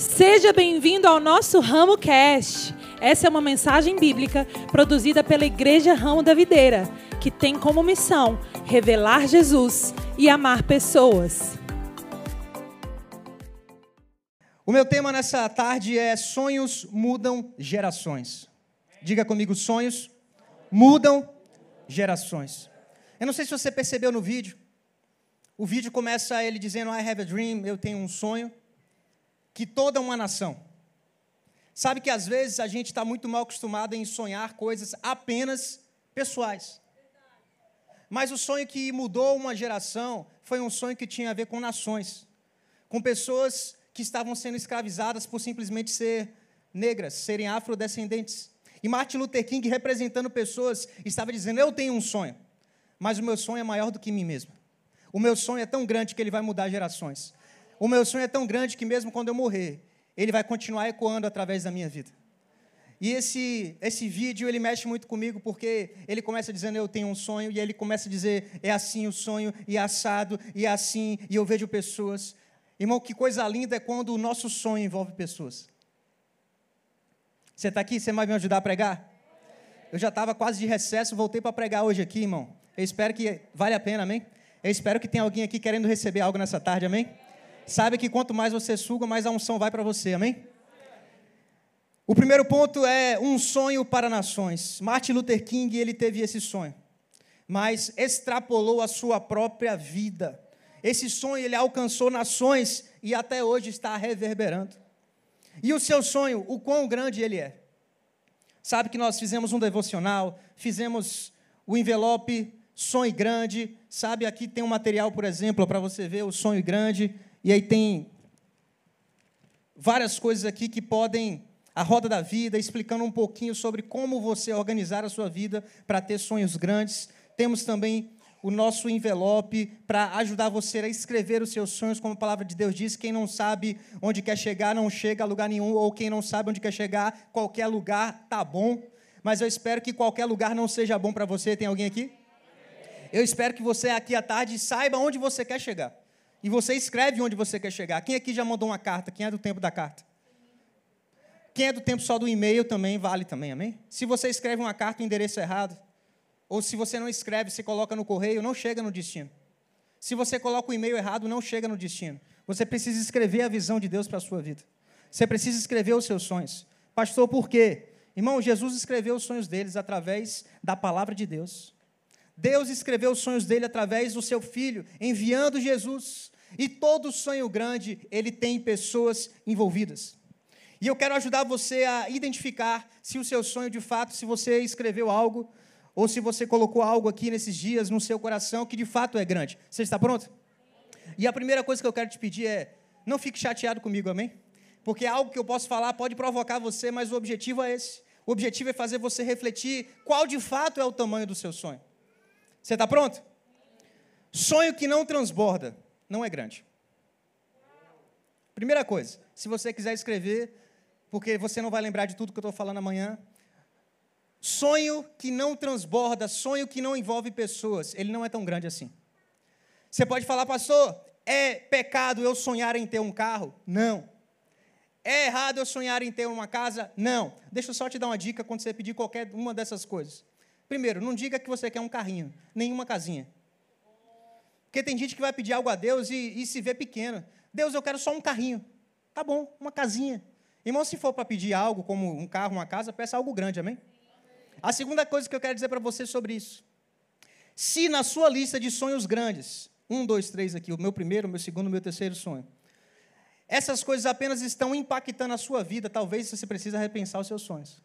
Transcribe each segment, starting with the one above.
Seja bem-vindo ao nosso Ramo Cast. Essa é uma mensagem bíblica produzida pela Igreja Ramo da Videira, que tem como missão revelar Jesus e amar pessoas. O meu tema nessa tarde é Sonhos mudam gerações. Diga comigo, sonhos mudam gerações. Eu não sei se você percebeu no vídeo. O vídeo começa ele dizendo I have a dream, eu tenho um sonho que toda uma nação. Sabe que às vezes a gente está muito mal acostumado em sonhar coisas apenas pessoais. Mas o sonho que mudou uma geração foi um sonho que tinha a ver com nações, com pessoas que estavam sendo escravizadas por simplesmente ser negras, serem afrodescendentes. E Martin Luther King, representando pessoas, estava dizendo: Eu tenho um sonho, mas o meu sonho é maior do que mim mesmo. O meu sonho é tão grande que ele vai mudar gerações. O meu sonho é tão grande que mesmo quando eu morrer, ele vai continuar ecoando através da minha vida. E esse, esse vídeo, ele mexe muito comigo, porque ele começa dizendo, eu tenho um sonho, e ele começa a dizer, é assim o sonho, e é assado, e é assim, e eu vejo pessoas. Irmão, que coisa linda é quando o nosso sonho envolve pessoas. Você está aqui? Você vai me ajudar a pregar? Eu já estava quase de recesso, voltei para pregar hoje aqui, irmão. Eu espero que vale a pena, amém? Eu espero que tenha alguém aqui querendo receber algo nessa tarde, amém? Sabe que quanto mais você suga, mais a unção vai para você, amém? O primeiro ponto é um sonho para nações. Martin Luther King, ele teve esse sonho, mas extrapolou a sua própria vida. Esse sonho ele alcançou nações e até hoje está reverberando. E o seu sonho, o quão grande ele é? Sabe que nós fizemos um devocional, fizemos o envelope Sonho Grande, sabe? Aqui tem um material, por exemplo, para você ver o sonho grande. E aí tem várias coisas aqui que podem a roda da vida, explicando um pouquinho sobre como você organizar a sua vida para ter sonhos grandes. Temos também o nosso envelope para ajudar você a escrever os seus sonhos, como a palavra de Deus diz: quem não sabe onde quer chegar não chega a lugar nenhum, ou quem não sabe onde quer chegar, qualquer lugar tá bom. Mas eu espero que qualquer lugar não seja bom para você. Tem alguém aqui? Eu espero que você aqui à tarde saiba onde você quer chegar. E você escreve onde você quer chegar. Quem aqui já mandou uma carta? Quem é do tempo da carta? Quem é do tempo só do e-mail também vale também, amém? Se você escreve uma carta, o endereço é errado, ou se você não escreve, você coloca no correio, não chega no destino. Se você coloca o e-mail errado, não chega no destino. Você precisa escrever a visão de Deus para a sua vida. Você precisa escrever os seus sonhos. Pastor, por quê? Irmão, Jesus escreveu os sonhos deles através da palavra de Deus. Deus escreveu os sonhos dele através do seu filho, enviando Jesus. E todo sonho grande, ele tem pessoas envolvidas. E eu quero ajudar você a identificar se o seu sonho, de fato, se você escreveu algo, ou se você colocou algo aqui nesses dias no seu coração que de fato é grande. Você está pronto? E a primeira coisa que eu quero te pedir é: não fique chateado comigo, amém? Porque algo que eu posso falar pode provocar você, mas o objetivo é esse. O objetivo é fazer você refletir qual de fato é o tamanho do seu sonho. Você está pronto? Sonho que não transborda não é grande. Primeira coisa, se você quiser escrever, porque você não vai lembrar de tudo que eu estou falando amanhã. Sonho que não transborda, sonho que não envolve pessoas, ele não é tão grande assim. Você pode falar, pastor, é pecado eu sonhar em ter um carro? Não. É errado eu sonhar em ter uma casa? Não. Deixa eu só te dar uma dica quando você pedir qualquer uma dessas coisas. Primeiro, não diga que você quer um carrinho, nenhuma casinha. Porque tem gente que vai pedir algo a Deus e, e se vê pequeno. Deus, eu quero só um carrinho. Tá bom, uma casinha. Irmão, se for para pedir algo, como um carro, uma casa, peça algo grande, amém? A segunda coisa que eu quero dizer para você sobre isso. Se na sua lista de sonhos grandes, um, dois, três aqui, o meu primeiro, o meu segundo, o meu terceiro sonho, essas coisas apenas estão impactando a sua vida, talvez você precise repensar os seus sonhos.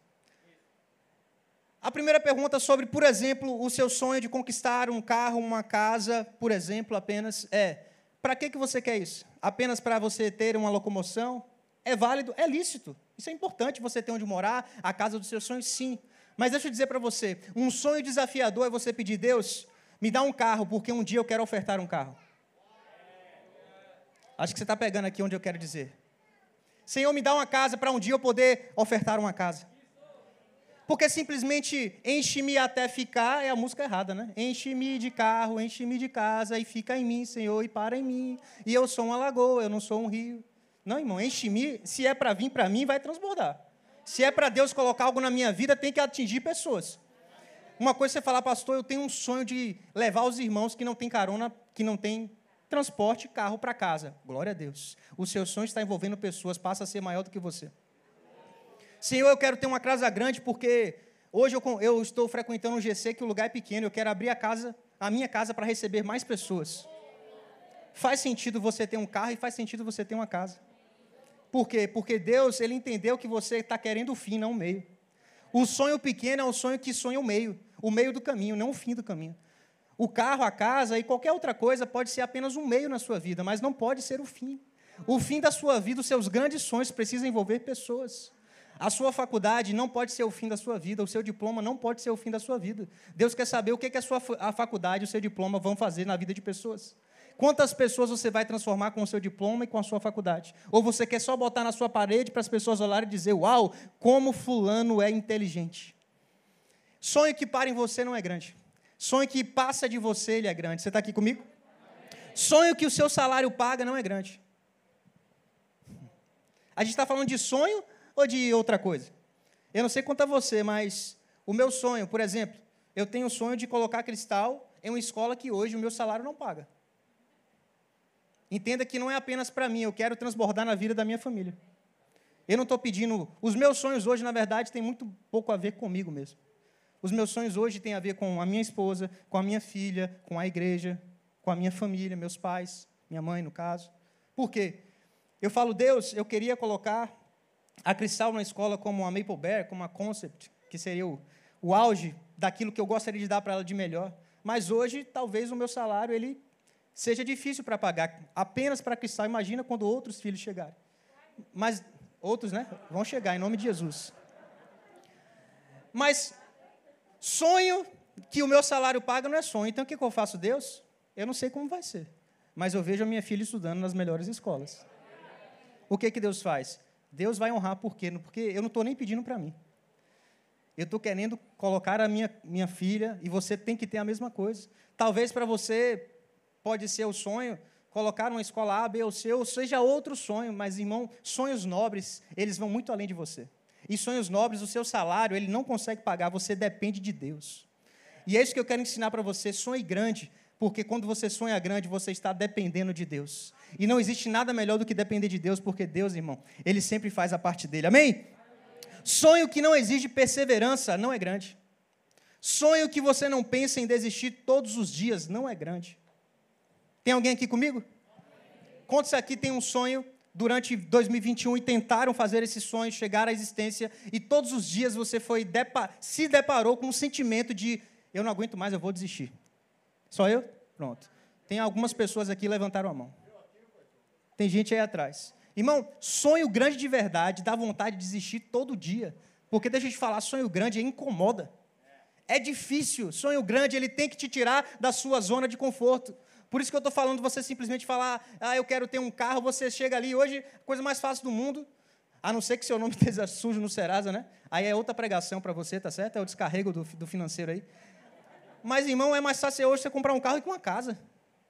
A primeira pergunta sobre, por exemplo, o seu sonho de conquistar um carro, uma casa, por exemplo, apenas é: para que, que você quer isso? Apenas para você ter uma locomoção? É válido? É lícito. Isso é importante, você ter onde morar, a casa dos seus sonhos, sim. Mas deixa eu dizer para você: um sonho desafiador é você pedir, Deus, me dá um carro, porque um dia eu quero ofertar um carro. Acho que você está pegando aqui onde eu quero dizer. Senhor, me dá uma casa para um dia eu poder ofertar uma casa. Porque simplesmente enche-me até ficar é a música errada, né? Enche-me de carro, enche-me de casa e fica em mim, Senhor, e para em mim. E eu sou uma lagoa, eu não sou um rio. Não, irmão, enche-me. Se é para vir para mim, vai transbordar. Se é para Deus colocar algo na minha vida, tem que atingir pessoas. Uma coisa é você falar, pastor, eu tenho um sonho de levar os irmãos que não têm carona, que não têm transporte, carro para casa. Glória a Deus. O seu sonho está envolvendo pessoas, passa a ser maior do que você. Senhor, eu quero ter uma casa grande porque hoje eu, eu estou frequentando um GC que o lugar é pequeno, eu quero abrir a casa, a minha casa para receber mais pessoas. Faz sentido você ter um carro e faz sentido você ter uma casa. Por quê? Porque Deus, ele entendeu que você está querendo o fim, não o meio. O sonho pequeno é o sonho que sonha o meio, o meio do caminho, não o fim do caminho. O carro, a casa e qualquer outra coisa pode ser apenas um meio na sua vida, mas não pode ser o fim. O fim da sua vida, os seus grandes sonhos precisam envolver pessoas. A sua faculdade não pode ser o fim da sua vida, o seu diploma não pode ser o fim da sua vida. Deus quer saber o que, a sua a faculdade, o seu diploma vão fazer na vida de pessoas. Quantas pessoas você vai transformar com o seu diploma e com a sua faculdade? Ou você quer só botar na sua parede para as pessoas olharem e dizer: Uau, como Fulano é inteligente? Sonho que para em você não é grande. Sonho que passa de você, ele é grande. Você está aqui comigo? Sonho que o seu salário paga não é grande. A gente está falando de sonho ou de outra coisa? Eu não sei quanto a você, mas o meu sonho, por exemplo, eu tenho o sonho de colocar cristal em uma escola que hoje o meu salário não paga. Entenda que não é apenas para mim, eu quero transbordar na vida da minha família. Eu não estou pedindo. Os meus sonhos hoje, na verdade, têm muito pouco a ver comigo mesmo. Os meus sonhos hoje têm a ver com a minha esposa, com a minha filha, com a igreja, com a minha família, meus pais, minha mãe, no caso. Por quê? Eu falo, Deus, eu queria colocar a Cristal na escola como a Maple Bear, como a Concept, que seria o, o auge daquilo que eu gostaria de dar para ela de melhor. Mas hoje, talvez o meu salário ele seja difícil para pagar apenas para Cristal. Imagina quando outros filhos chegarem. Mas outros, né? Vão chegar em nome de Jesus. Mas sonho que o meu salário paga não é sonho. Então o que, eu faço, Deus? Eu não sei como vai ser. Mas eu vejo a minha filha estudando nas melhores escolas. O que, que Deus faz? Deus vai honrar por quê? Porque eu não estou nem pedindo para mim. Eu estou querendo colocar a minha, minha filha e você tem que ter a mesma coisa. Talvez para você pode ser o sonho, colocar uma escola A, B ou C, ou seja outro sonho, mas, irmão, sonhos nobres, eles vão muito além de você. E sonhos nobres, o seu salário, ele não consegue pagar, você depende de Deus. E é isso que eu quero ensinar para você, sonhe grande, porque quando você sonha grande, você está dependendo de Deus. E não existe nada melhor do que depender de Deus, porque Deus, irmão, ele sempre faz a parte dele. Amém? Sonho que não exige perseverança não é grande. Sonho que você não pensa em desistir todos os dias não é grande. Tem alguém aqui comigo? Quantos aqui tem um sonho durante 2021 e tentaram fazer esse sonho chegar à existência e todos os dias você foi depa se deparou com um sentimento de eu não aguento mais, eu vou desistir. Só eu? Pronto. Tem algumas pessoas aqui que levantaram a mão. Tem gente aí atrás. Irmão, sonho grande de verdade dá vontade de desistir todo dia. Porque deixa te falar, sonho grande incomoda. É difícil. Sonho grande, ele tem que te tirar da sua zona de conforto. Por isso que eu estou falando você simplesmente falar, ah, eu quero ter um carro, você chega ali, hoje, coisa mais fácil do mundo, a não ser que seu nome esteja sujo no Serasa, né? Aí é outra pregação para você, tá certo? É o descarrego do, do financeiro aí. Mas, irmão, é mais fácil hoje você comprar um carro que uma casa.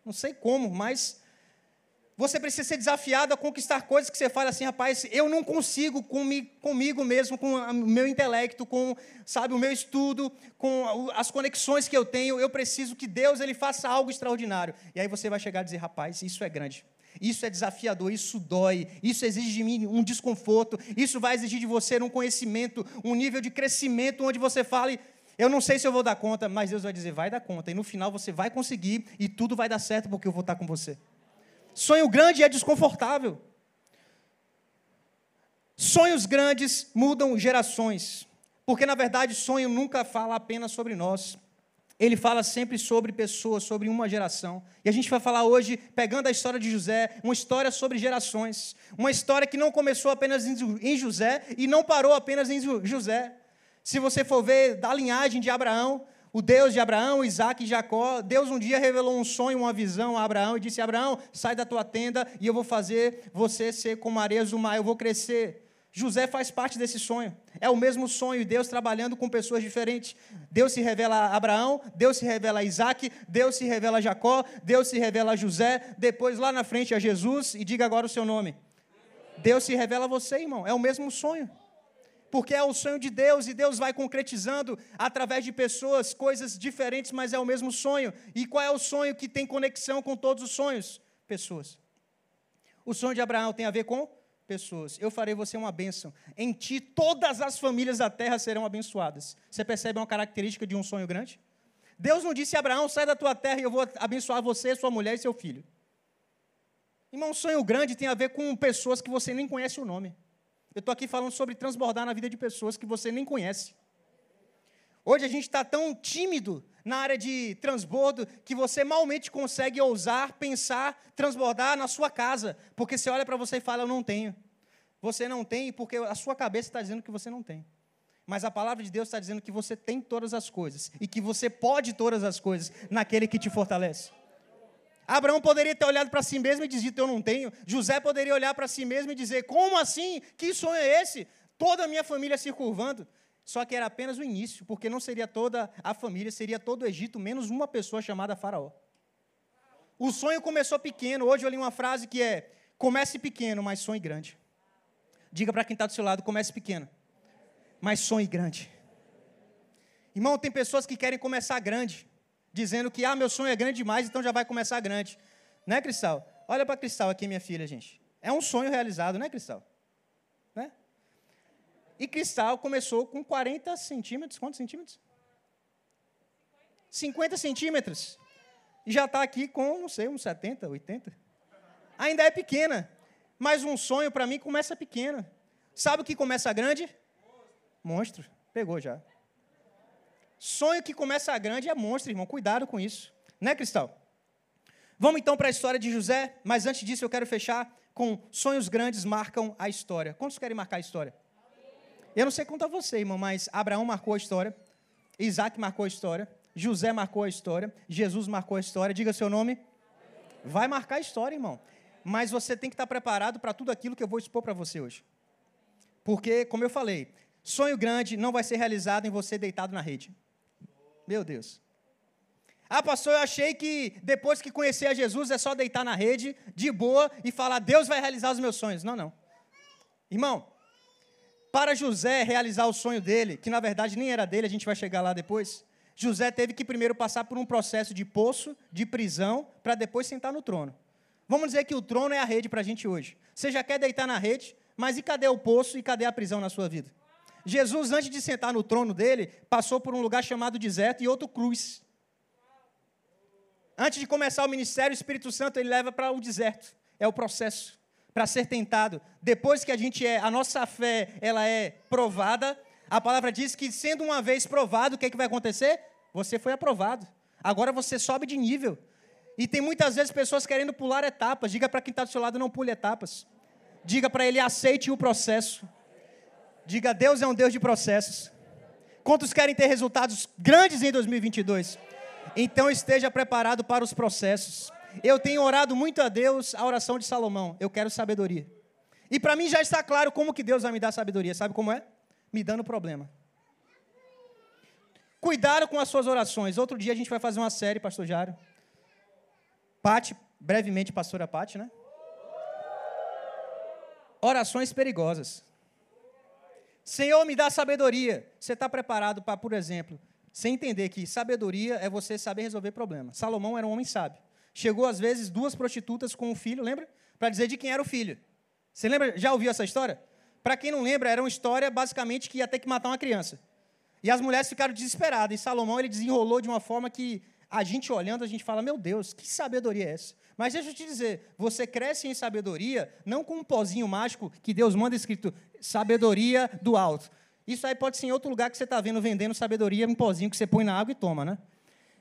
Não sei como, mas você precisa ser desafiado a conquistar coisas que você fala assim, rapaz, eu não consigo comigo mesmo, com o meu intelecto, com, sabe, o meu estudo, com as conexões que eu tenho, eu preciso que Deus ele faça algo extraordinário. E aí você vai chegar a dizer, rapaz, isso é grande. Isso é desafiador, isso dói, isso exige de mim um desconforto, isso vai exigir de você um conhecimento, um nível de crescimento onde você fale, eu não sei se eu vou dar conta, mas Deus vai dizer, vai dar conta. E no final você vai conseguir e tudo vai dar certo porque eu vou estar com você. Sonho grande é desconfortável. Sonhos grandes mudam gerações. Porque, na verdade, sonho nunca fala apenas sobre nós. Ele fala sempre sobre pessoas, sobre uma geração. E a gente vai falar hoje, pegando a história de José, uma história sobre gerações. Uma história que não começou apenas em José e não parou apenas em José. Se você for ver da linhagem de Abraão, o Deus de Abraão, Isaac e Jacó, Deus um dia revelou um sonho, uma visão a Abraão e disse: Abraão, sai da tua tenda e eu vou fazer você ser como areias do mar, eu vou crescer. José faz parte desse sonho. É o mesmo sonho, Deus trabalhando com pessoas diferentes. Deus se revela a Abraão, Deus se revela a Isaac, Deus se revela a Jacó, Deus se revela a José, depois lá na frente a Jesus, e diga agora o seu nome. Deus se revela a você, irmão. É o mesmo sonho. Porque é o sonho de Deus e Deus vai concretizando através de pessoas coisas diferentes, mas é o mesmo sonho. E qual é o sonho que tem conexão com todos os sonhos? Pessoas. O sonho de Abraão tem a ver com pessoas. Eu farei você uma bênção. Em ti todas as famílias da terra serão abençoadas. Você percebe uma característica de um sonho grande? Deus não disse a Abraão: sai da tua terra e eu vou abençoar você, sua mulher e seu filho. Irmão, um sonho grande tem a ver com pessoas que você nem conhece o nome. Eu estou aqui falando sobre transbordar na vida de pessoas que você nem conhece. Hoje a gente está tão tímido na área de transbordo que você malmente consegue ousar, pensar, transbordar na sua casa. Porque você olha para você e fala, eu não tenho. Você não tem porque a sua cabeça está dizendo que você não tem. Mas a palavra de Deus está dizendo que você tem todas as coisas e que você pode todas as coisas naquele que te fortalece. Abraão poderia ter olhado para si mesmo e dito: Eu não tenho. José poderia olhar para si mesmo e dizer: Como assim? Que sonho é esse? Toda a minha família se curvando. Só que era apenas o início, porque não seria toda a família, seria todo o Egito, menos uma pessoa chamada Faraó. O sonho começou pequeno. Hoje eu li uma frase que é: Comece pequeno, mas sonhe grande. Diga para quem está do seu lado: Comece pequeno, mas sonhe grande. Irmão, tem pessoas que querem começar grande dizendo que, ah, meu sonho é grande demais, então já vai começar grande. Né, Cristal? Olha para Cristal aqui, minha filha, gente. É um sonho realizado, né, Cristal? Né? E Cristal começou com 40 centímetros. Quantos centímetros? 50 centímetros. E já está aqui com, não sei, uns 70, 80. Ainda é pequena. Mas um sonho, para mim, começa pequeno. Sabe o que começa grande? Monstro. Pegou já. Sonho que começa grande é monstro, irmão. Cuidado com isso. Né, Cristal? Vamos então para a história de José, mas antes disso eu quero fechar com sonhos grandes marcam a história. Quantos querem marcar a história? Eu não sei contar você, irmão, mas Abraão marcou a história, Isaac marcou a história, José marcou a história, Jesus marcou a história. Diga seu nome. Vai marcar a história, irmão. Mas você tem que estar preparado para tudo aquilo que eu vou expor para você hoje. Porque, como eu falei, sonho grande não vai ser realizado em você deitado na rede. Meu Deus. Ah, pastor, eu achei que depois que conhecer a Jesus é só deitar na rede, de boa, e falar, Deus vai realizar os meus sonhos. Não, não. Irmão, para José realizar o sonho dele, que na verdade nem era dele, a gente vai chegar lá depois, José teve que primeiro passar por um processo de poço, de prisão, para depois sentar no trono. Vamos dizer que o trono é a rede para a gente hoje. Você já quer deitar na rede, mas e cadê o poço e cadê a prisão na sua vida? Jesus, antes de sentar no trono dele, passou por um lugar chamado deserto e outro cruz. Antes de começar o ministério, o Espírito Santo ele leva para o deserto. É o processo para ser tentado. Depois que a gente é, a nossa fé, ela é provada, a palavra diz que sendo uma vez provado, o que, é que vai acontecer? Você foi aprovado. Agora você sobe de nível. E tem muitas vezes pessoas querendo pular etapas. Diga para quem está do seu lado, não pule etapas. Diga para ele, aceite o processo. Diga, Deus é um Deus de processos. Quantos querem ter resultados grandes em 2022? Então esteja preparado para os processos. Eu tenho orado muito a Deus a oração de Salomão. Eu quero sabedoria. E para mim já está claro como que Deus vai me dar sabedoria. Sabe como é? Me dando problema. Cuidado com as suas orações. Outro dia a gente vai fazer uma série, pastor Jário. Pati, brevemente, pastora Pati, né? Orações perigosas. Senhor, me dá sabedoria. Você está preparado para, por exemplo, você entender que sabedoria é você saber resolver problemas. Salomão era um homem sábio. Chegou, às vezes, duas prostitutas com um filho, lembra? Para dizer de quem era o filho. Você lembra? Já ouviu essa história? Para quem não lembra, era uma história basicamente que ia ter que matar uma criança. E as mulheres ficaram desesperadas. E Salomão ele desenrolou de uma forma que a gente olhando, a gente fala: Meu Deus, que sabedoria é essa? Mas deixa eu te dizer, você cresce em sabedoria não com um pozinho mágico que Deus manda escrito sabedoria do alto. Isso aí pode ser em outro lugar que você está vendo vendendo sabedoria, um pozinho que você põe na água e toma, né?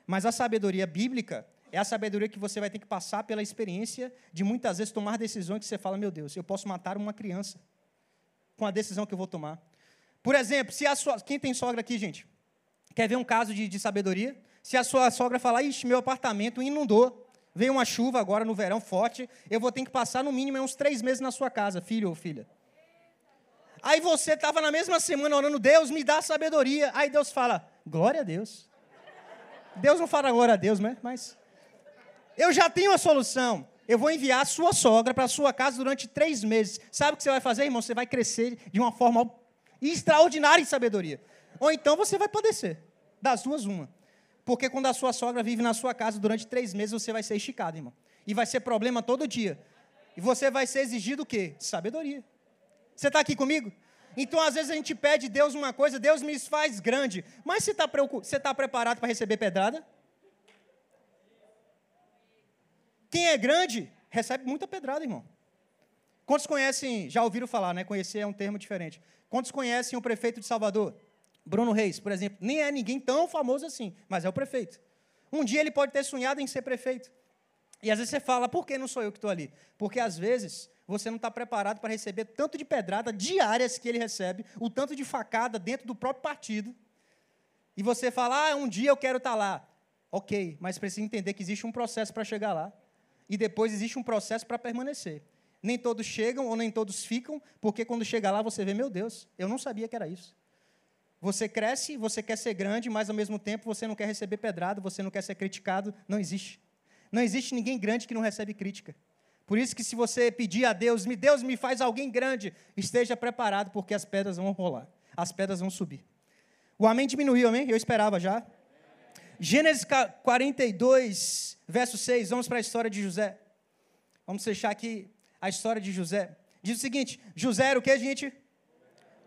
Mas a sabedoria bíblica é a sabedoria que você vai ter que passar pela experiência de muitas vezes tomar decisões que você fala, meu Deus, eu posso matar uma criança com a decisão que eu vou tomar. Por exemplo, se a sua, quem tem sogra aqui, gente, quer ver um caso de, de sabedoria? Se a sua sogra falar, ixi, meu apartamento inundou, Veio uma chuva agora no verão forte, eu vou ter que passar no mínimo uns três meses na sua casa, filho ou filha. Aí você estava na mesma semana orando, Deus me dá sabedoria. Aí Deus fala, glória a Deus. Deus não fala glória a Deus, né? Mas eu já tenho a solução. Eu vou enviar a sua sogra para a sua casa durante três meses. Sabe o que você vai fazer, irmão? Você vai crescer de uma forma extraordinária em sabedoria. Ou então você vai padecer. Das duas, uma. Porque quando a sua sogra vive na sua casa durante três meses, você vai ser esticado, irmão. E vai ser problema todo dia. E você vai ser exigido o quê? Sabedoria. Você está aqui comigo? Então, às vezes, a gente pede Deus uma coisa, Deus me faz grande. Mas você está tá preparado para receber pedrada? Quem é grande, recebe muita pedrada, irmão. Quantos conhecem, já ouviram falar, né? Conhecer é um termo diferente. Quantos conhecem o prefeito de Salvador? Bruno Reis, por exemplo. Nem é ninguém tão famoso assim, mas é o prefeito. Um dia ele pode ter sonhado em ser prefeito. E às vezes você fala, por que não sou eu que estou ali? Porque às vezes você não está preparado para receber tanto de pedrada diárias que ele recebe, o tanto de facada dentro do próprio partido. E você fala, ah, um dia eu quero estar tá lá. Ok, mas precisa entender que existe um processo para chegar lá. E depois existe um processo para permanecer. Nem todos chegam ou nem todos ficam, porque quando chega lá você vê, meu Deus, eu não sabia que era isso. Você cresce, você quer ser grande, mas ao mesmo tempo você não quer receber pedrada, você não quer ser criticado. Não existe. Não existe ninguém grande que não recebe crítica. Por isso que se você pedir a Deus, me Deus me faz alguém grande, esteja preparado, porque as pedras vão rolar, as pedras vão subir. O amém diminuiu, amém? Eu esperava já. Gênesis 42, verso 6, vamos para a história de José. Vamos fechar aqui a história de José. Diz o seguinte: José era o que, gente?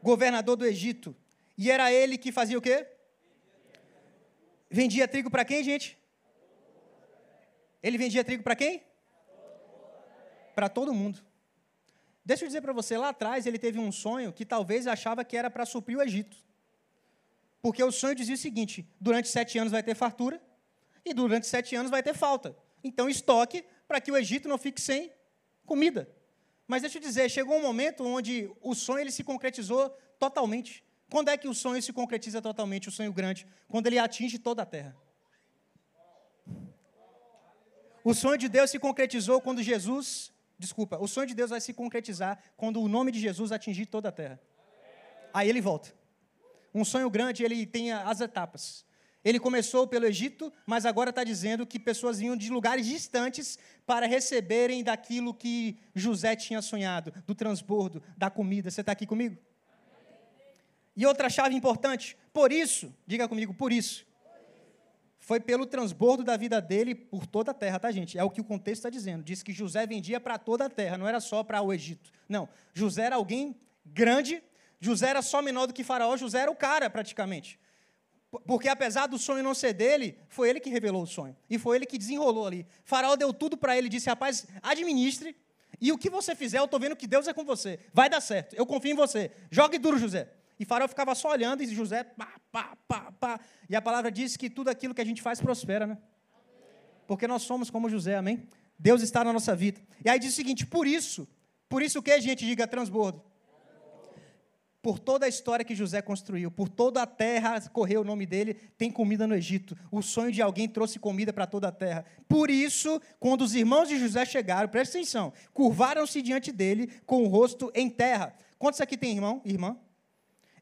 Governador do Egito. E era ele que fazia o quê? Vendia trigo para quem, gente? Ele vendia trigo para quem? para todo mundo. Deixa eu dizer para você, lá atrás ele teve um sonho que talvez achava que era para suprir o Egito. Porque o sonho dizia o seguinte: durante sete anos vai ter fartura e durante sete anos vai ter falta. Então estoque para que o Egito não fique sem comida. Mas deixa eu dizer, chegou um momento onde o sonho ele se concretizou totalmente. Quando é que o sonho se concretiza totalmente, o sonho grande? Quando ele atinge toda a terra. O sonho de Deus se concretizou quando Jesus Desculpa, o sonho de Deus vai se concretizar quando o nome de Jesus atingir toda a terra. Aí ele volta. Um sonho grande, ele tem as etapas. Ele começou pelo Egito, mas agora está dizendo que pessoas vinham de lugares distantes para receberem daquilo que José tinha sonhado, do transbordo, da comida. Você está aqui comigo? E outra chave importante, por isso, diga comigo, por isso, foi pelo transbordo da vida dele por toda a terra, tá, gente? É o que o contexto está dizendo. Diz que José vendia para toda a terra, não era só para o Egito. Não, José era alguém grande, José era só menor do que Faraó, José era o cara, praticamente. Porque apesar do sonho não ser dele, foi ele que revelou o sonho. E foi ele que desenrolou ali. Faraó deu tudo para ele, disse: rapaz, administre. E o que você fizer, eu estou vendo que Deus é com você. Vai dar certo. Eu confio em você. Jogue duro, José. E Faraó ficava só olhando e José, pá, pá, pá, pá. E a palavra diz que tudo aquilo que a gente faz prospera, né? Porque nós somos como José, amém? Deus está na nossa vida. E aí diz o seguinte: por isso, por isso que a gente diga transbordo? Por toda a história que José construiu, por toda a terra correu o nome dele, tem comida no Egito. O sonho de alguém trouxe comida para toda a terra. Por isso, quando os irmãos de José chegaram, presta atenção, curvaram-se diante dele com o rosto em terra. Quantos aqui tem irmão, irmã?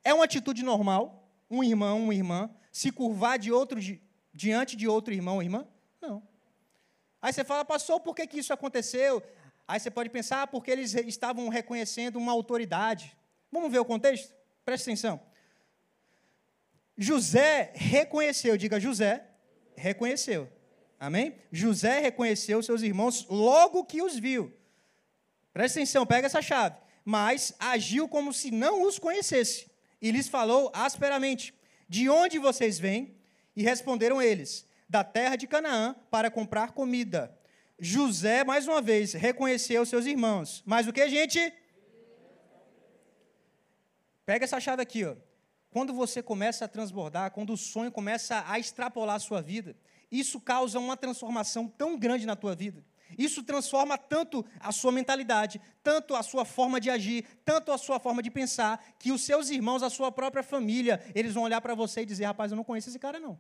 É uma atitude normal um irmão, uma irmã, se curvar de outro, diante de outro irmão ou irmã? Não. Aí você fala, pastor, por que, que isso aconteceu? Aí você pode pensar, ah, porque eles estavam reconhecendo uma autoridade. Vamos ver o contexto? Presta atenção. José reconheceu, diga José, reconheceu. Amém? José reconheceu seus irmãos logo que os viu. Presta atenção, pega essa chave. Mas agiu como se não os conhecesse e lhes falou asperamente: De onde vocês vêm? E responderam eles: Da terra de Canaã, para comprar comida. José, mais uma vez, reconheceu seus irmãos. Mas o que, gente? Pega essa chave aqui, ó. Quando você começa a transbordar, quando o sonho começa a extrapolar a sua vida, isso causa uma transformação tão grande na tua vida isso transforma tanto a sua mentalidade, tanto a sua forma de agir, tanto a sua forma de pensar, que os seus irmãos, a sua própria família, eles vão olhar para você e dizer: rapaz, eu não conheço esse cara, não.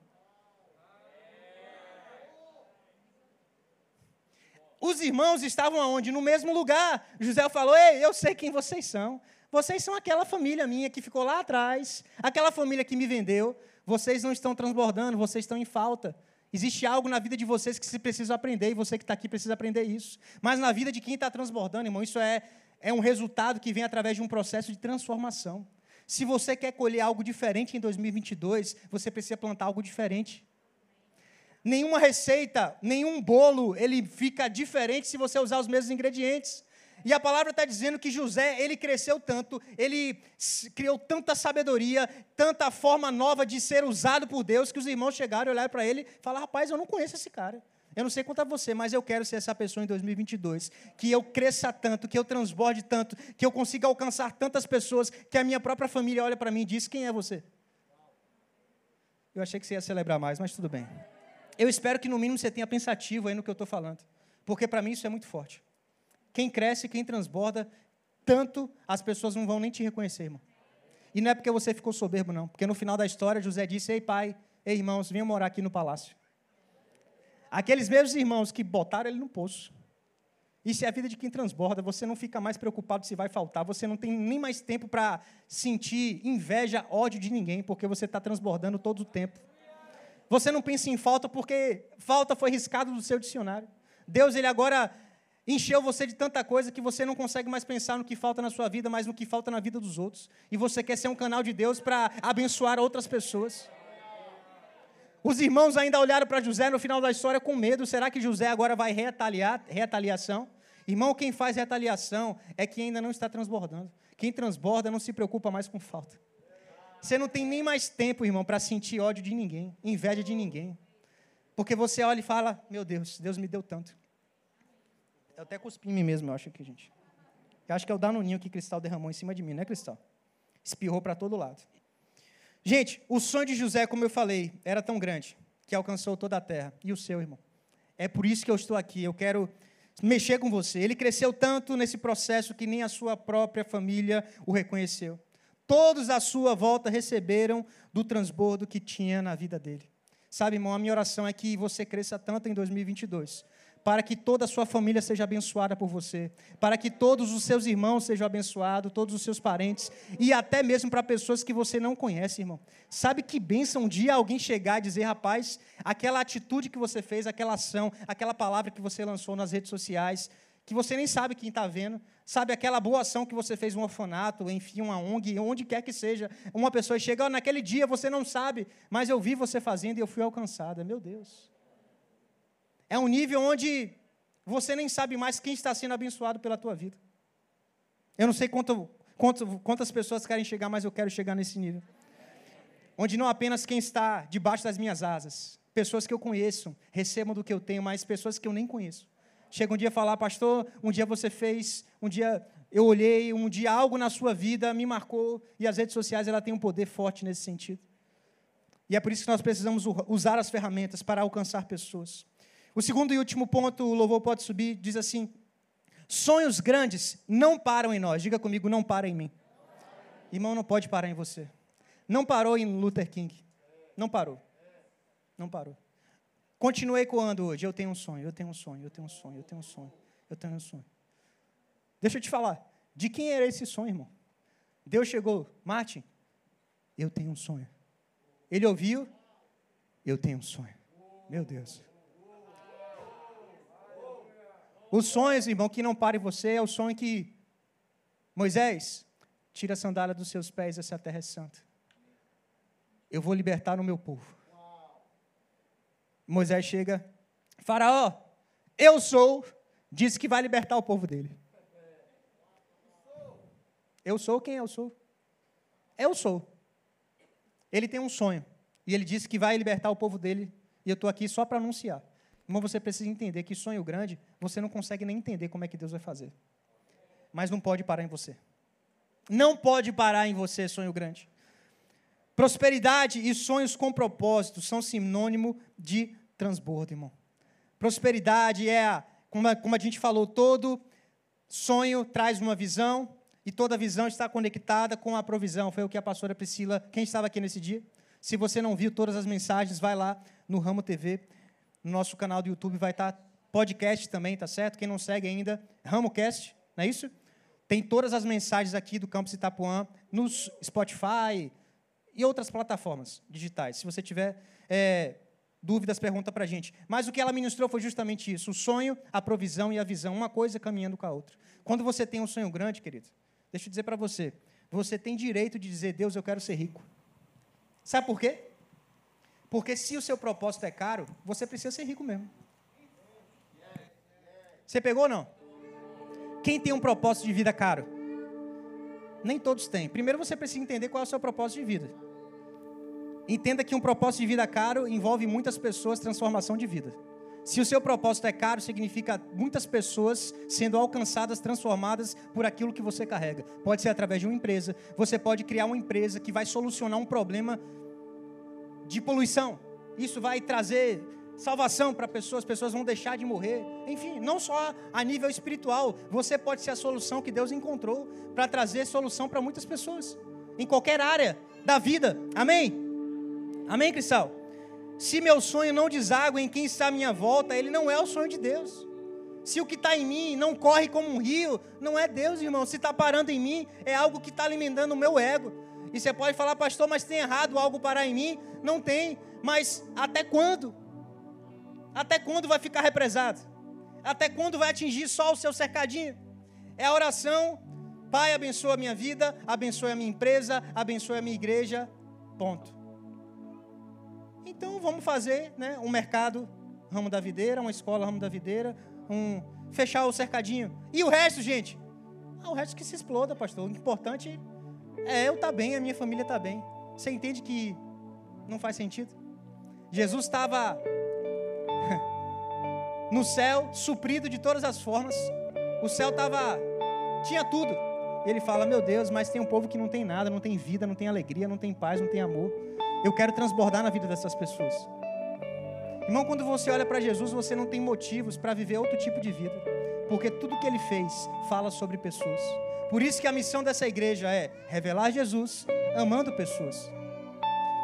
Os irmãos estavam aonde? No mesmo lugar. José falou: Ei, eu sei quem vocês são. Vocês são aquela família minha que ficou lá atrás, aquela família que me vendeu. Vocês não estão transbordando, vocês estão em falta. Existe algo na vida de vocês que se precisa aprender, e você que está aqui precisa aprender isso. Mas na vida de quem está transbordando, irmão, isso é, é um resultado que vem através de um processo de transformação. Se você quer colher algo diferente em 2022, você precisa plantar algo diferente. Nenhuma receita, nenhum bolo, ele fica diferente se você usar os mesmos ingredientes. E a palavra está dizendo que José, ele cresceu tanto, ele criou tanta sabedoria, tanta forma nova de ser usado por Deus, que os irmãos chegaram e olharam para ele e falaram: rapaz, eu não conheço esse cara. Eu não sei quanto a você, mas eu quero ser essa pessoa em 2022. Que eu cresça tanto, que eu transborde tanto, que eu consiga alcançar tantas pessoas, que a minha própria família olha para mim e diz: quem é você? Eu achei que você ia celebrar mais, mas tudo bem. Eu espero que no mínimo você tenha pensativo aí no que eu estou falando, porque para mim isso é muito forte. Quem cresce, quem transborda, tanto as pessoas não vão nem te reconhecer, irmão. E não é porque você ficou soberbo, não. Porque no final da história, José disse: Ei, pai, ei, irmãos, venham morar aqui no palácio. Aqueles mesmos irmãos que botaram ele no poço. Isso é a vida de quem transborda. Você não fica mais preocupado se vai faltar. Você não tem nem mais tempo para sentir inveja, ódio de ninguém, porque você está transbordando todo o tempo. Você não pensa em falta porque falta foi riscado do seu dicionário. Deus, ele agora encheu você de tanta coisa que você não consegue mais pensar no que falta na sua vida, mas no que falta na vida dos outros. E você quer ser um canal de Deus para abençoar outras pessoas. Os irmãos ainda olharam para José no final da história com medo. Será que José agora vai retaliar, retaliação? Irmão, quem faz retaliação é quem ainda não está transbordando. Quem transborda não se preocupa mais com falta. Você não tem nem mais tempo, irmão, para sentir ódio de ninguém, inveja de ninguém. Porque você olha e fala: Meu Deus, Deus me deu tanto. Eu até cuspi em mim mesmo, eu acho aqui, gente. Eu acho que é o danoninho que Cristal derramou em cima de mim, não é, Cristal? Espirrou para todo lado. Gente, o sonho de José, como eu falei, era tão grande que alcançou toda a terra. E o seu, irmão? É por isso que eu estou aqui. Eu quero mexer com você. Ele cresceu tanto nesse processo que nem a sua própria família o reconheceu. Todos à sua volta receberam do transbordo que tinha na vida dele. Sabe, irmão, a minha oração é que você cresça tanto em 2022 para que toda a sua família seja abençoada por você, para que todos os seus irmãos sejam abençoados, todos os seus parentes, e até mesmo para pessoas que você não conhece, irmão. Sabe que benção um dia alguém chegar e dizer, rapaz, aquela atitude que você fez, aquela ação, aquela palavra que você lançou nas redes sociais, que você nem sabe quem está vendo, sabe aquela boa ação que você fez um orfanato, enfim, uma ONG, onde quer que seja, uma pessoa chega, oh, naquele dia você não sabe, mas eu vi você fazendo e eu fui alcançada. Meu Deus. É um nível onde você nem sabe mais quem está sendo abençoado pela tua vida. Eu não sei quanto, quanto, quantas pessoas querem chegar, mas eu quero chegar nesse nível. Onde não apenas quem está debaixo das minhas asas, pessoas que eu conheço, recebam do que eu tenho, mas pessoas que eu nem conheço. Chega um dia a falar, pastor, um dia você fez, um dia eu olhei, um dia algo na sua vida me marcou, e as redes sociais ela tem um poder forte nesse sentido. E é por isso que nós precisamos usar as ferramentas para alcançar pessoas. O segundo e último ponto, o louvor pode subir, diz assim: sonhos grandes não param em nós. Diga comigo, não para em mim. Irmão, não pode parar em você. Não parou em Luther King. Não parou. Não parou. Continuei ecoando hoje. Eu tenho um sonho, eu tenho um sonho, eu tenho um sonho, eu tenho um sonho, eu tenho um sonho. Deixa eu te falar. De quem era esse sonho, irmão? Deus chegou, Martin, eu tenho um sonho. Ele ouviu, eu tenho um sonho. Meu Deus. Os sonhos, irmão, que não pare você, é o sonho que Moisés, tira a sandália dos seus pés, essa terra é santa. Eu vou libertar o meu povo. Moisés chega, Faraó, eu sou, disse que vai libertar o povo dele. Eu sou quem eu sou. Eu sou. Ele tem um sonho. E ele disse que vai libertar o povo dele. E eu estou aqui só para anunciar. Irmão, você precisa entender que sonho grande, você não consegue nem entender como é que Deus vai fazer. Mas não pode parar em você. Não pode parar em você, sonho grande. Prosperidade e sonhos com propósito são sinônimo de transbordo, irmão. Prosperidade é, como a, como a gente falou, todo sonho traz uma visão e toda visão está conectada com a provisão. Foi o que a pastora Priscila, quem estava aqui nesse dia? Se você não viu todas as mensagens, vai lá no Ramo TV no nosso canal do YouTube vai estar podcast também, tá certo? Quem não segue ainda, RamoCast, não é isso? Tem todas as mensagens aqui do Campus Itapuã nos Spotify e outras plataformas digitais. Se você tiver é, dúvidas, pergunta para a gente. Mas o que ela ministrou foi justamente isso: o sonho, a provisão e a visão, uma coisa caminhando com a outra. Quando você tem um sonho grande, querido, deixa eu dizer para você, você tem direito de dizer, Deus, eu quero ser rico. Sabe por quê? Porque se o seu propósito é caro, você precisa ser rico mesmo. Você pegou ou não? Quem tem um propósito de vida caro? Nem todos têm. Primeiro você precisa entender qual é o seu propósito de vida. Entenda que um propósito de vida caro envolve muitas pessoas, transformação de vida. Se o seu propósito é caro, significa muitas pessoas sendo alcançadas, transformadas por aquilo que você carrega. Pode ser através de uma empresa. Você pode criar uma empresa que vai solucionar um problema de poluição. Isso vai trazer salvação para pessoas, pessoas vão deixar de morrer. Enfim, não só a nível espiritual, você pode ser a solução que Deus encontrou para trazer solução para muitas pessoas, em qualquer área da vida. Amém? Amém, Cristal? Se meu sonho não deságua em quem está à minha volta, ele não é o sonho de Deus. Se o que está em mim não corre como um rio, não é Deus, irmão. Se está parando em mim, é algo que está alimentando o meu ego. E você pode falar, pastor, mas tem errado algo parar em mim? Não tem. Mas até quando? Até quando vai ficar represado? Até quando vai atingir só o seu cercadinho? É a oração. Pai, abençoa a minha vida, abençoe a minha empresa, abençoe a minha igreja. Ponto. Então vamos fazer né, um mercado ramo da videira, uma escola ramo da videira, um, fechar o cercadinho. E o resto, gente? Ah, o resto que se exploda, pastor. O importante é eu estar tá bem, a minha família está bem. Você entende que não faz sentido? Jesus estava no céu, suprido de todas as formas. O céu estava. tinha tudo. E ele fala: Meu Deus, mas tem um povo que não tem nada, não tem vida, não tem alegria, não tem paz, não tem amor. Eu quero transbordar na vida dessas pessoas. Irmão, quando você olha para Jesus, você não tem motivos para viver outro tipo de vida, porque tudo que ele fez fala sobre pessoas. Por isso que a missão dessa igreja é revelar Jesus amando pessoas.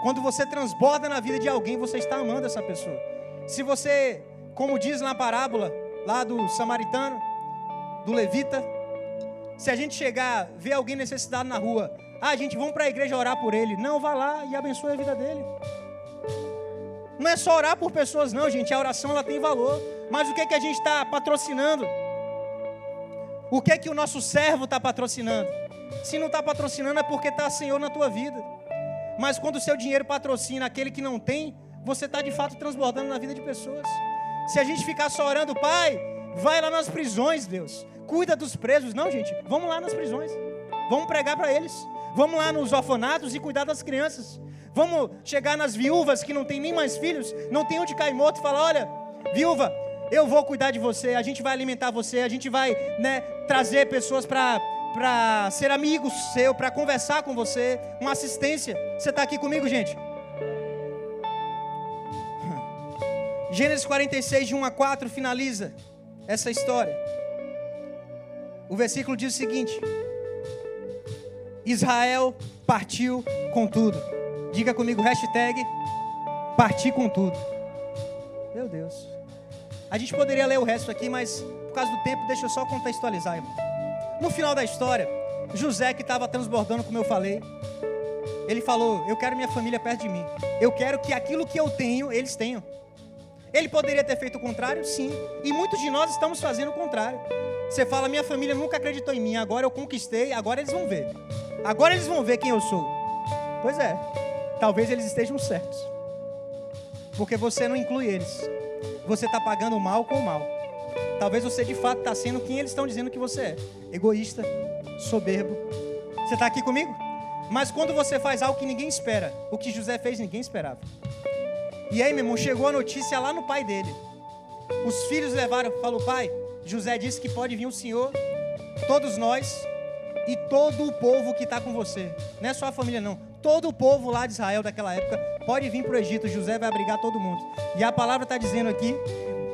Quando você transborda na vida de alguém, você está amando essa pessoa. Se você, como diz na parábola lá do samaritano, do levita, se a gente chegar, ver alguém necessitado na rua, ah, gente, vamos para a igreja orar por ele. Não, vá lá e abençoe a vida dele. Não é só orar por pessoas, não, gente. A oração ela tem valor. Mas o que, é que a gente está patrocinando? O que é que o nosso servo está patrocinando? Se não está patrocinando é porque está Senhor na tua vida. Mas quando o seu dinheiro patrocina aquele que não tem, você está de fato transbordando na vida de pessoas. Se a gente ficar só orando, Pai, vai lá nas prisões, Deus. Cuida dos presos. Não, gente, vamos lá nas prisões. Vamos pregar para eles. Vamos lá nos orfanatos e cuidar das crianças. Vamos chegar nas viúvas que não tem nem mais filhos, não tem onde cair morto e falar: olha, viúva, eu vou cuidar de você, a gente vai alimentar você, a gente vai né, trazer pessoas para ser amigo seu, para conversar com você, uma assistência. Você está aqui comigo, gente? Gênesis 46, de 1 a 4, finaliza essa história. O versículo diz o seguinte: Israel partiu com tudo. Diga comigo, hashtag partir com tudo. Meu Deus. A gente poderia ler o resto aqui, mas por causa do tempo, deixa eu só contextualizar, irmão. No final da história, José, que estava transbordando, como eu falei, ele falou: Eu quero minha família perto de mim. Eu quero que aquilo que eu tenho, eles tenham. Ele poderia ter feito o contrário? Sim. E muitos de nós estamos fazendo o contrário. Você fala, minha família nunca acreditou em mim, agora eu conquistei, agora eles vão ver. Agora eles vão ver quem eu sou. Pois é, talvez eles estejam certos. Porque você não inclui eles. Você está pagando mal com mal. Talvez você de fato está sendo quem eles estão dizendo que você é. Egoísta, soberbo. Você está aqui comigo? Mas quando você faz algo que ninguém espera, o que José fez, ninguém esperava. E aí, meu irmão, chegou a notícia lá no pai dele. Os filhos levaram, falou, pai, José disse que pode vir o Senhor, todos nós e todo o povo que está com você. Não é só a família, não. Todo o povo lá de Israel daquela época pode vir para o Egito. José vai abrigar todo mundo. E a palavra está dizendo aqui,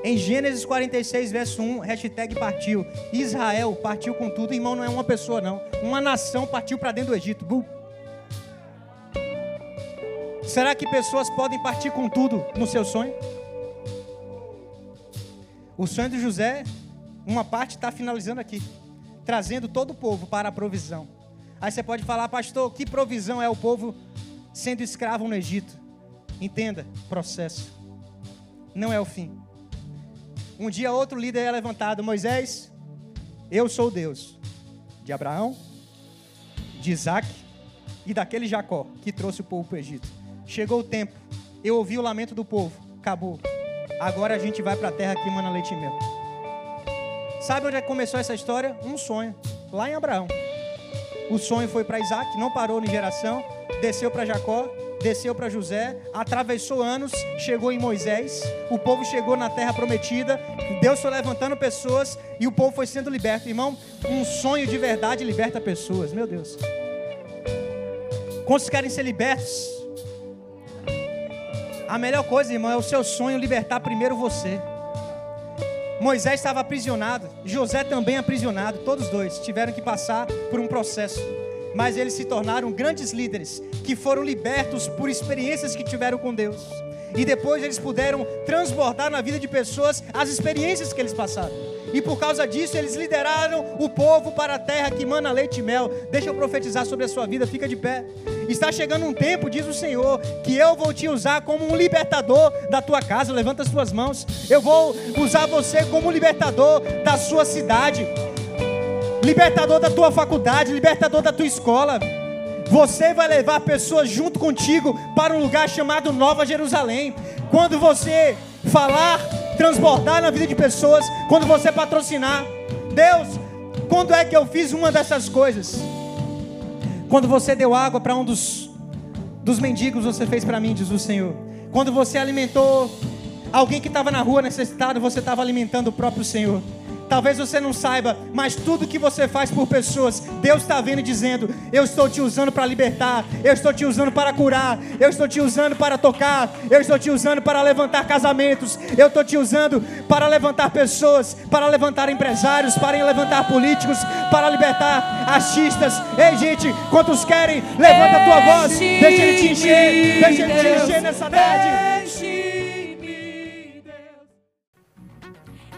em Gênesis 46, verso 1, hashtag partiu. Israel partiu com tudo. Irmão, não é uma pessoa, não. Uma nação partiu para dentro do Egito. Bum. Será que pessoas podem partir com tudo no seu sonho? O sonho de José, uma parte está finalizando aqui, trazendo todo o povo para a provisão. Aí você pode falar, pastor, que provisão é o povo sendo escravo no Egito? Entenda, processo. não é o fim. Um dia outro líder é levantado, Moisés, eu sou Deus de Abraão, de Isaac e daquele Jacó que trouxe o povo para o Egito. Chegou o tempo, eu ouvi o lamento do povo, acabou. Agora a gente vai para a terra que mana leite e mel. Sabe onde é começou essa história? Um sonho, lá em Abraão. O sonho foi para Isaac, não parou em geração, desceu para Jacó, desceu para José, atravessou anos, chegou em Moisés, o povo chegou na terra prometida, Deus foi levantando pessoas e o povo foi sendo liberto. Irmão, um sonho de verdade liberta pessoas, meu Deus. Quantos querem ser libertos? A melhor coisa, irmão, é o seu sonho libertar primeiro você. Moisés estava aprisionado, José também aprisionado, todos dois tiveram que passar por um processo mas eles se tornaram grandes líderes que foram libertos por experiências que tiveram com Deus. E depois eles puderam transbordar na vida de pessoas as experiências que eles passaram. E por causa disso, eles lideraram o povo para a terra que mana leite e mel. Deixa eu profetizar sobre a sua vida, fica de pé. Está chegando um tempo, diz o Senhor, que eu vou te usar como um libertador da tua casa. Levanta as tuas mãos. Eu vou usar você como libertador da sua cidade libertador da tua faculdade, libertador da tua escola. Você vai levar pessoas junto contigo para um lugar chamado Nova Jerusalém. Quando você falar, transbordar na vida de pessoas, quando você patrocinar, Deus, quando é que eu fiz uma dessas coisas? Quando você deu água para um dos, dos mendigos, você fez para mim, diz o Senhor. Quando você alimentou alguém que estava na rua necessitado, você estava alimentando o próprio Senhor. Talvez você não saiba, mas tudo que você faz por pessoas, Deus está vendo e dizendo: Eu estou te usando para libertar, eu estou te usando para curar, eu estou te usando para tocar, eu estou te usando para levantar casamentos, eu estou te usando para levantar pessoas, para levantar empresários, para levantar políticos, para libertar artistas. Ei, gente, quantos querem? Levanta a tua voz, deixa ele te encher, deixa ele te encher nessa tarde.